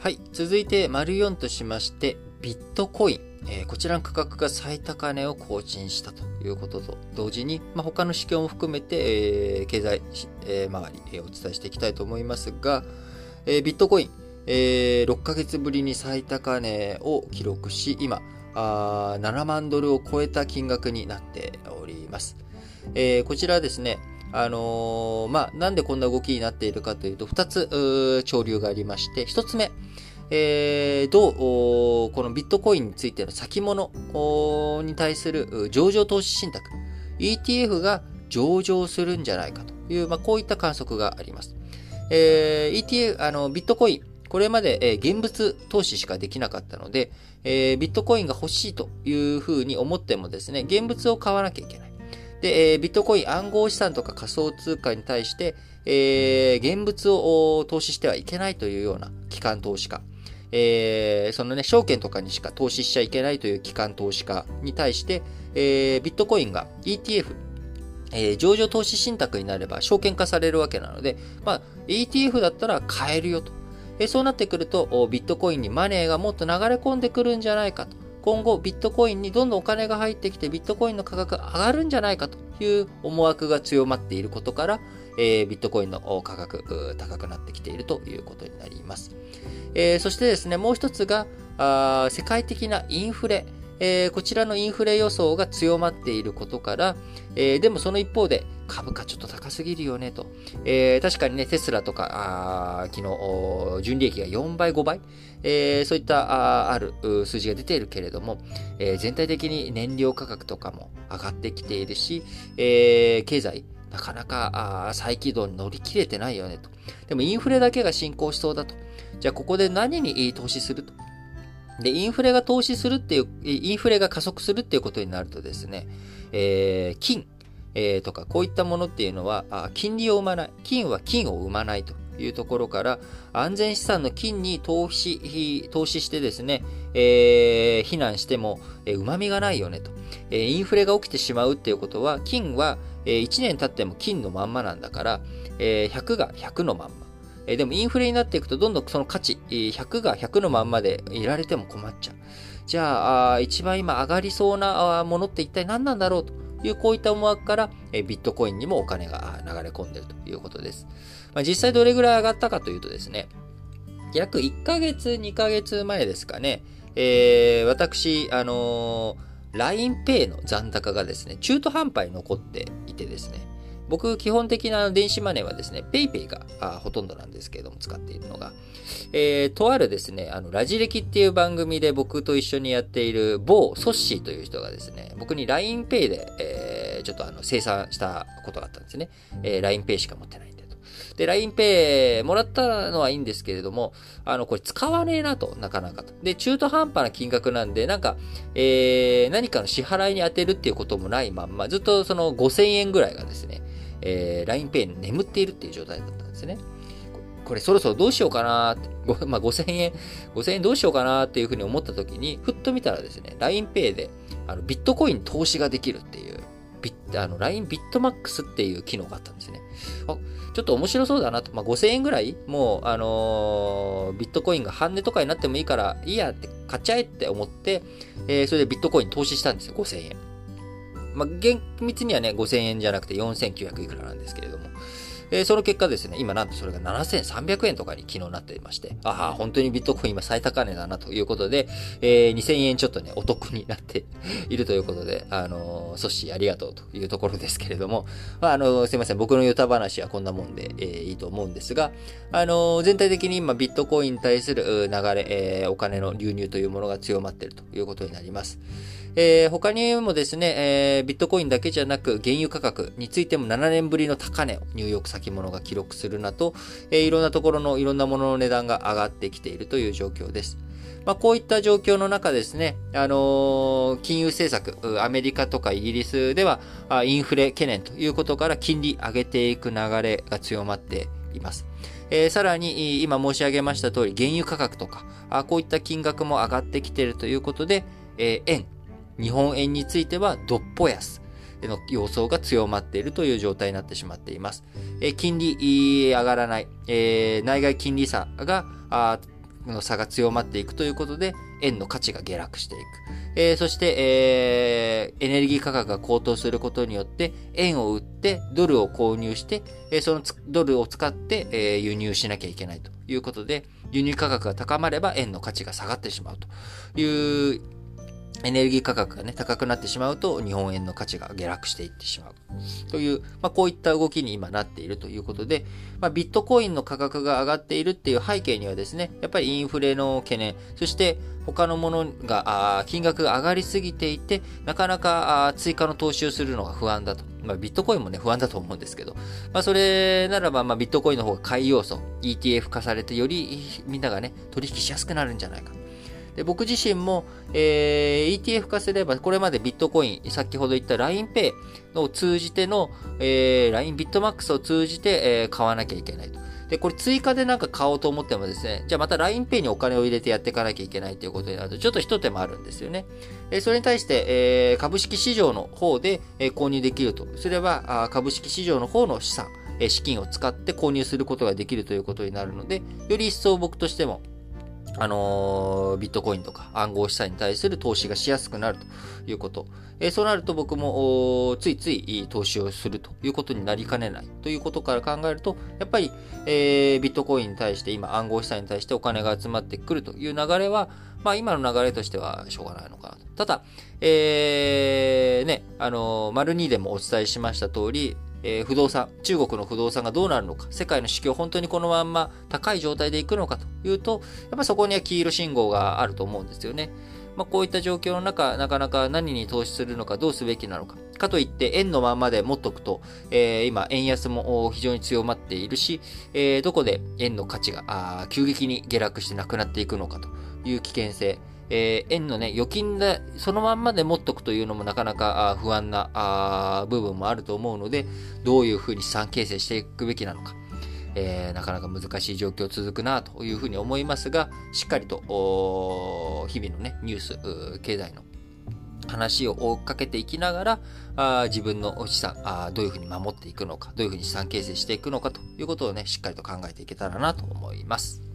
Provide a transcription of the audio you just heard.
はい。続いて、丸4としまして、ビットコイン。えー、こちらの価格が最高値を更新したということと同時に、まあ、他の指標も含めて、えー、経済、えー、周り、えー、お伝えしていきたいと思いますが、えー、ビットコイン、えー、6ヶ月ぶりに最高値を記録し、今、あ7万ドルを超えた金額になっております。えー、こちらですね、あのー、まあ、なんでこんな動きになっているかというと、2つ、潮流がありまして、1つ目、えー、どう、このビットコインについての先物に対する上場投資信託、ETF が上場するんじゃないかという、まあ、こういった観測があります。えー、ETF、あの、ビットコイン、これまで、えー、現物投資しかできなかったので、えー、ビットコインが欲しいというふうに思ってもですね、現物を買わなきゃいけない。で、えー、ビットコイン暗号資産とか仮想通貨に対して、えー、現物を投資してはいけないというような機関投資家。えー、そのね、証券とかにしか投資しちゃいけないという機関投資家に対して、えー、ビットコインが ETF、えー、上場投資信託になれば証券化されるわけなので、まあ、ETF だったら買えるよと。えー、そうなってくると、ビットコインにマネーがもっと流れ込んでくるんじゃないかと。今後、ビットコインにどんどんお金が入ってきて、ビットコインの価格上がるんじゃないかという思惑が強まっていることから、えー、ビットコインの価格高くなってきているということになります。えー、そしてですね、もう一つが、あ世界的なインフレ、えー、こちらのインフレ予想が強まっていることから、えー、でもその一方で株価ちょっと高すぎるよねと。えー、確かにね、テスラとか、あ昨日、純利益が4倍、5倍、えー、そういったあある数字が出ているけれども、えー、全体的に燃料価格とかも上がってきているし、えー、経済、なかなかあ再起動に乗り切れてないよねと。でもインフレだけが進行しそうだと。じゃあここで何に投資すると？で、インフレが投資するっていう、インフレが加速するっていうことになるとですね、えー、金、えー、とかこういったものっていうのは、あ金利を生まない。金は金を生まないというところから、安全資産の金に投資、投資してですね、えー、避難しても、えー、旨味がないよねと。えー、インフレが起きてしまうっていうことは、金は、えー、1年経っても金のまんまなんだから、えー、100が100のまんま。えでもインフレになっていくとどんどんその価値、100が100のまんまでいられても困っちゃう。じゃあ、一番今上がりそうなものって一体何なんだろうというこういった思惑から、えビットコインにもお金が流れ込んでるということです。まあ、実際どれぐらい上がったかというとですね、約1ヶ月、2ヶ月前ですかね、えー、私、あのー、LINEPay の残高がですね、中途半端に残っていてですね、僕、基本的な電子マネーはですね、PayPay があほとんどなんですけれども、使っているのが。えー、とあるですね、あの、ラジ歴っていう番組で僕と一緒にやっている某ソッシーという人がですね、僕に LINEPay で、えー、ちょっとあの、生産したことがあったんですね。えー、LINEPay しか持ってないんでと。で、LINEPay もらったのはいいんですけれども、あの、これ使わねえなと、なかなかと。で、中途半端な金額なんで、なんか、えー、何かの支払いに当てるっていうこともないまんま、ずっとその5000円ぐらいがですね、えー、LINEPay に眠っているっていう状態だったんですね。これそろそろどうしようかなって、まあ、5000円、5000円どうしようかなっていうふうに思った時に、ふっと見たらですね、LINEPay であのビットコイン投資ができるっていう、ビッあの LINE ビットマックスっていう機能があったんですね。あちょっと面白そうだなと。まあ、5000円ぐらい？もう、あのー、ビットコインが半値とかになってもいいから、いいやって買っちゃえって思って、えー、それでビットコイン投資したんですよ、5000円。まあ、厳密にはね、5000円じゃなくて4900いくらなんですけれども、えー、その結果ですね、今なんとそれが7300円とかに昨日なっていまして、ああ、本当にビットコイン今最高値だなということで、えー、2000円ちょっとね、お得になっているということで、あのー、ソッシーありがとうというところですけれども、まあ、あのー、すいません、僕のヨタ話はこんなもんで、えー、いいと思うんですが、あのー、全体的に今ビットコインに対する流れ、えー、お金の流入というものが強まっているということになります。えー、他にもですね、えー、ビットコインだけじゃなく、原油価格についても7年ぶりの高値をニューヨーク先物が記録するなど、えー、いろんなところのいろんなものの値段が上がってきているという状況です。まあ、こういった状況の中ですね、あのー、金融政策、アメリカとかイギリスでは、インフレ懸念ということから金利上げていく流れが強まっています。えー、さらに、今申し上げました通り、原油価格とか、あこういった金額も上がってきているということで、えー、円、日本円についてはどっぽ安の様相が強まっているという状態になってしまっています。え金利上がらない、えー、内外金利差があの差が強まっていくということで、円の価値が下落していく。えー、そして、えー、エネルギー価格が高騰することによって、円を売ってドルを購入して、えー、そのドルを使って、えー、輸入しなきゃいけないということで、輸入価格が高まれば円の価値が下がってしまうというエネルギー価格がね、高くなってしまうと、日本円の価値が下落していってしまう。という、まあ、こういった動きに今なっているということで、まあ、ビットコインの価格が上がっているっていう背景にはですね、やっぱりインフレの懸念、そして他のものが、あ金額が上がりすぎていて、なかなか追加の投資をするのが不安だと。まあ、ビットコインもね、不安だと思うんですけど、まあ、それならば、まあ、ビットコインの方が買い要素、ETF 化されて、よりみんながね、取引しやすくなるんじゃないか。で僕自身も、えー、ETF 化すれば、これまでビットコイン、先ほど言った LINEPay を通じての、えー、LINE ビットマックスを通じて、えー、買わなきゃいけないと。で、これ追加でなんか買おうと思ってもですね、じゃあまた LINEPay にお金を入れてやっていかなきゃいけないということになると、ちょっと一手間あるんですよね。えそれに対して、えー、株式市場の方で、えー、購入できるとすれば、あ株式市場の方の資産、えー、資金を使って購入することができるということになるので、より一層僕としても、あのー、ビットコインとか暗号資産に対する投資がしやすくなるということ。えー、そうなると僕もついつい投資をするということになりかねないということから考えると、やっぱり、えー、ビットコインに対して今暗号資産に対してお金が集まってくるという流れは、まあ今の流れとしてはしょうがないのかなと。ただ、えー、ね、あのー、丸2でもお伝えしました通り、えー、不動産、中国の不動産がどうなるのか、世界の市況本当にこのまんま高い状態でいくのかというと、やっぱそこには黄色信号があると思うんですよね。まあ、こういった状況の中、なかなか何に投資するのか、どうすべきなのか。かといって、円のままで持っとくと、えー、今、円安も非常に強まっているし、えー、どこで円の価値が急激に下落してなくなっていくのかという危険性。えー、円のね、預金でそのまんまで持っとくというのもなかなか不安なあ部分もあると思うので、どういうふうに資産形成していくべきなのか。えー、なかなか難しい状況続くなというふうに思いますが、しっかりと日々のね、ニュース、経済の話を追っかけていきながら、あ自分の資産あ、どういうふうに守っていくのか、どういうふうに資産形成していくのかということをね、しっかりと考えていけたらなと思います。